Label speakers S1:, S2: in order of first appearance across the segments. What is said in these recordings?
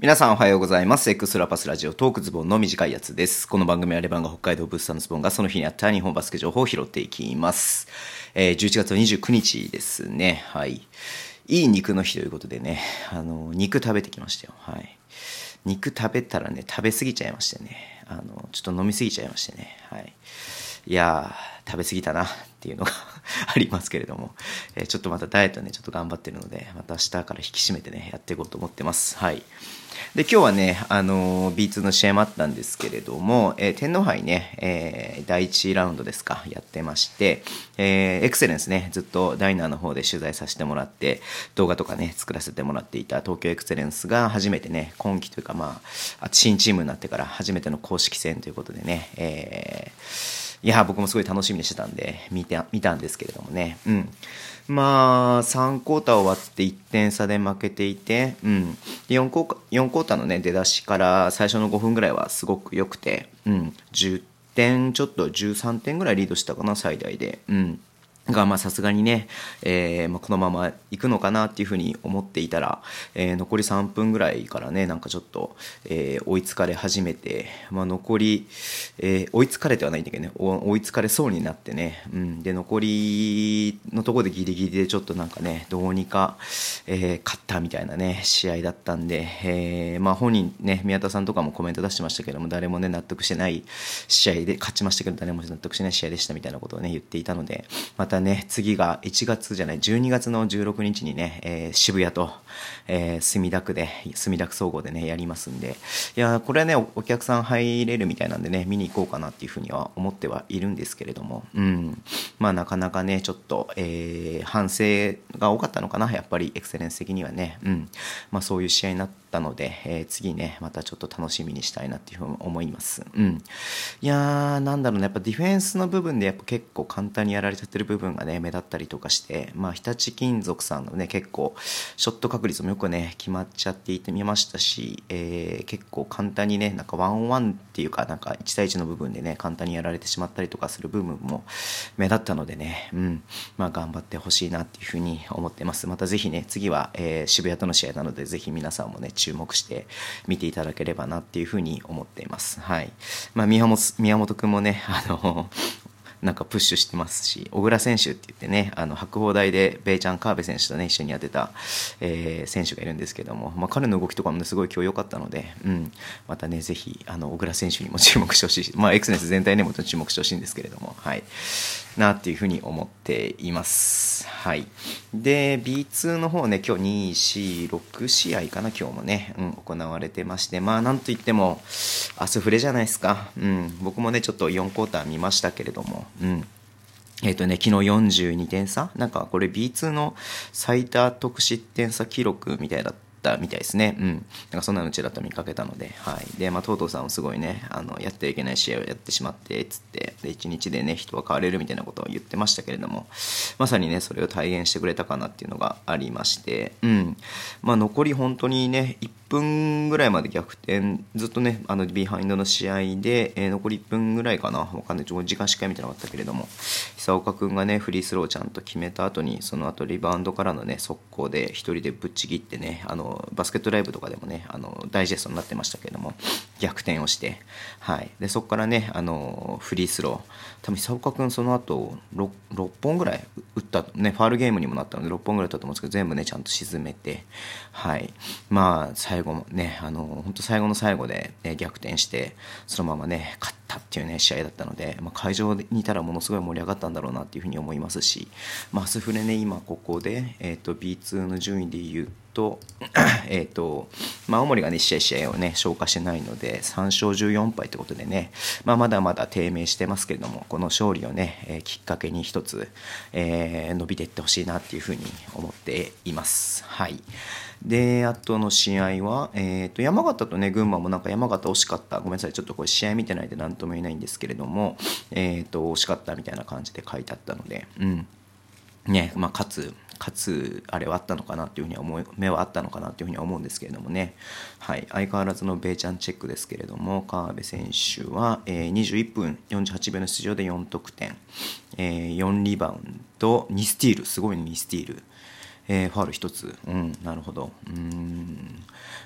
S1: 皆さんおはようございます。エクストラパスラジオトークズボンの短いやつです。この番組はレバンが北海道ブースターのズボンがその日にあった日本バスケ情報を拾っていきます。えー、11月29日ですね。はい。いい肉の日ということでね、あの、肉食べてきましたよ。はい。肉食べたらね、食べ過ぎちゃいましてね。あの、ちょっと飲み過ぎちゃいましてね。はい。いやー、食べ過ぎたなっていうのが ありますけれども、えー、ちょっとまたダイエットね、ちょっと頑張ってるので、また明日から引き締めてね、やっていこうと思ってます。はい。で、今日はね、あのー、B2 の試合もあったんですけれども、えー、天皇杯ね、えー、第1ラウンドですか、やってまして、えー、エクセレンスね、ずっとダイナーの方で取材させてもらって、動画とかね、作らせてもらっていた東京エクセレンスが初めてね、今季というかまあ、新チームになってから初めての公式戦ということでね、えー、いや、僕もすごい楽しみにしてたんで、見て、見たんですけれどもね。うん。まあ、3クォーター終わって1点差で負けていて、うん。4クォー4クォーターのね、出だしから最初の5分ぐらいはすごく良くて、うん。10点、ちょっと13点ぐらいリードしたかな、最大で。うん。が、まあさすがにね、えー、まあ、このまま行くのかなっていうふうに思っていたら、えー、残り3分ぐらいからね、なんかちょっと、えー、追いつかれ始めて、まあ残り、え追いつかれてはないんだけどね、追いつかれそうになってね、うん、で、残りのところでギリギリでちょっとなんかね、どうにか、え勝ったみたいなね、試合だったんで、えまあ本人ね、宮田さんとかもコメント出してましたけども、誰もね、納得してない試合で、勝ちましたけど、誰も納得してない試合でしたみたいなことをね、言っていたので、またね、次が1月じゃない、12月の16日にね、えー、渋谷と、えー、墨田区で、墨田区総合でね、やりますんで、いや、これはねお、お客さん入れるみたいなんでね、見に行こうかなっていうふうには思ってはいるんですけれども、うん。まあ、なかなかね、ちょっと、えー、反省が多かったのかな、やっぱりエクセレンス的にはね、うん。まあ、そういう試合になったので、えー、次ね、またちょっと楽しみにしたいなっていうふうに思います。うん。いやー、なんだろうね、やっぱディフェンスの部分でやっぱ結構簡単にやられちゃってる部分がね、目立ったりとかして、まあ、日立金属さんのね、結構、ショット確率もよくね、決まっちゃっていてみましたし、えー、結構簡単にね、なんかワンワンっていうか、なんか1対1の部分でね、簡単にやられてしまったりとかする部分も目立ったのでね、うん、まあ、頑張ってほしいなっていうふうに思ってます。またぜひね、次は、えー、渋谷との試合なので、ぜひ皆さんもね、注目して見ていただければなっていうふうに思っています。はい。まあ、宮本、宮本くんもね、あの、なんかプッシュしてますし、小倉選手って言ってね、あの白鵬大でベイちゃん川辺選手とね、一緒にやってた、えー、選手がいるんですけども、まあ、彼の動きとかも、すごい今日良かったので、うん、またね、ぜひ、あの小倉選手にも注目してほしいし、まあ、エクセレンス全体にも注目してほしいんですけれども、はい。なっていうふうに思っています。はい。で、B2 の方ね、今日2、4、6試合かな、今日もね、うん、行われてまして、まあ、なんといっても、アスフレじゃないですか。うん、僕もね、ちょっと4クォーター見ましたけれども、うん。えっ、ー、とね、昨日42点差？なんかこれ B2 の最多得失点差記録みたいだったみたいですね。うん。なんかそんなのちらっと見かけたので、はい。で、まあ、とうとうさんもすごいね、あの、やってはいけない試合をやってしまって、つって、で、一日でね、人は変われるみたいなことを言ってましたけれども、まさにね、それを体現してくれたかなっていうのがありまして、うん。まあ、残り本当にね、1 1分ぐらいまで逆転、ずっとね、あの、ビハインドの試合で、えー、残り1分ぐらいかな、わかんない、時間しっかり見てなかったけれども、久岡君がね、フリースローちゃんと決めた後に、その後リバウンドからのね、速攻で一人でぶっちぎってね、あの、バスケットライブとかでもね、あの、ダイジェストになってましたけれども、逆転をして、はい。で、そこからね、あの、フリースロー、多分久岡君その後6、6本ぐらい打った、ね、ファールゲームにもなったので、6本ぐらい打ったと思うんですけど、全部ね、ちゃんと沈めて、はい。まあ、最後もね、あの、本当最後の最後で、ね、逆転して、そのままね、勝ったっていうね、試合だったので、まあ、会場にいたらものすごい盛り上がったんだろうなっていうふうに思いますし、まあ、スフレね、今ここで、えっ、ー、と、B2 の順位で言うと、えっと、まあ、青森がね、試合試合をね、消化してないので、3勝14敗ってことでね、まあ、まだまだ低迷してますけれども、この勝利をね、えー、きっかけに一つ、えー、伸びていってほしいなっていうふうに思っています。はい。で、あとの試合は、えっ、ー、と、山形とね、群馬もなんか山形惜しかった。ごめんなさい。ちょっとこれ試合見てないで何とも言えないんですけれども、えっ、ー、と、惜しかったみたいな感じで書いてあったので、うん。ね、まあ、勝つ、勝つあれはあったのかなっていうふうに思い目はあったのかなっていうふうに思うんですけれどもね、はい、相変わらずのベイちゃんチェックですけれども川辺選手は、えー、21分48秒の出場で4得点、えー、4リバウンド2スティール。すごいね2スティール。えー、ファール1つ、うん、なるほど、うん、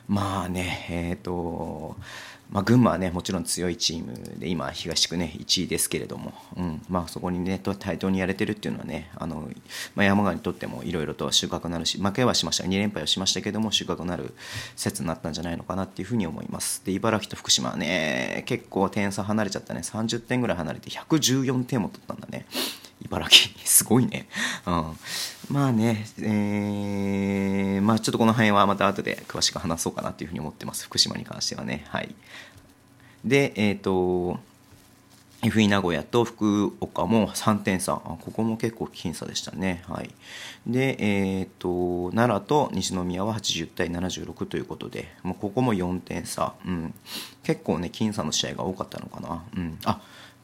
S1: まあね、えっ、ー、と、まあ、群馬はね、もちろん強いチームで、今、東区ね、1位ですけれども、うんまあ、そこにね、対等にやれてるっていうのはね、あのまあ、山川にとってもいろいろと収穫になるし、負けはしました、2連敗はしましたけども、収穫になる説になったんじゃないのかなっていうふうに思います。で、茨城と福島はね、結構点差離れちゃったね、30点ぐらい離れて、114点も取ったんだね。茨城、すごいね。うん、まあね、えー、まあちょっとこの辺はまた後で詳しく話そうかなというふうに思ってます。福島に関してはね。はい。で、えっ、ー、と、FE 名古屋と福岡も3点差。ここも結構僅差でしたね。はい。で、えっ、ー、と、奈良と西宮は80対76ということで、もうここも4点差。うん。結構ね、僅差の試合が多かったのかな。うん。あ、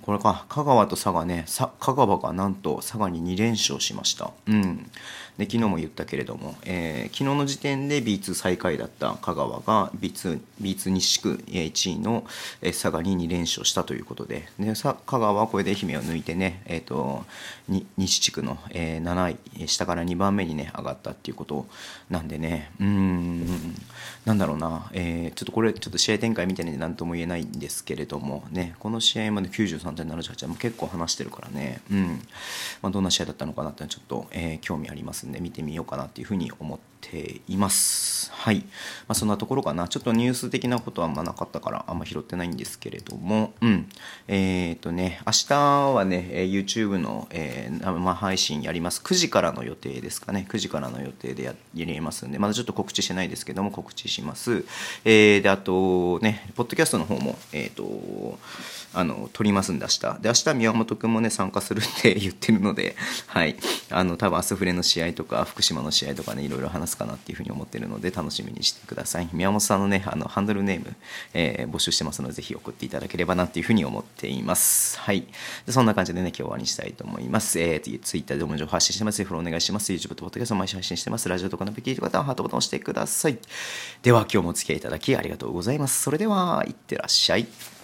S1: これか、香川と佐賀ね、香川がなんと佐賀に2連勝しました。うん。で、昨日も言ったけれども、えー、昨日の時点で B2 最下位だった香川が B2、B2 西区1位の佐賀に2連勝したということで、で香川はこれで愛媛を抜いてね、え、ー、と、西地区の、えー、7位、下から2番目にね、上がったっていうことなんでね、うん、なんだろうな、えー、ちょっとこれ、ちょっと試合展開見てね、なんとも言えないんですけれども、ね、この試合まで93.78は結構話してるからね、うん。まあ、どんな試合だったのかなってちょっと、えー、興味ありますんで見てみようかなっていうふうに思っています。はい。まあ、そんなところかな。ちょっとニュース的なことはあんまなかったからあんま拾ってないんですけれども、うん。えっ、ー、とね、明日はね、YouTube の、えー、生配信やります。9時からの予定ですかね。9時からの予定でややりますんで、まだちょっと告知してないですけども、告知します。えー、で、あとね、ポッドキャストの方も、えっ、ー、と、あの撮りますんで明日で明日宮本君もね参加するって言ってるのではいあの多分アスフレの試合とか福島の試合とかねいろいろ話すかなっていうふうに思ってるので楽しみにしてください。宮本さんのねあのハンドルネーム、えー、募集してますのでぜひ送っていただければなっていうふうに思っています。はい。でそんな感じでね今日は終わりにしたいと思います、えー、Twitter でも情報発信してます。フォローお願いします。YouTube と Podcast 毎週配信してます。ラジオとかのべきいる方はハートボタンを押してください。では今日もお付き合いいただきありがとうございます。それではいってらっしゃい。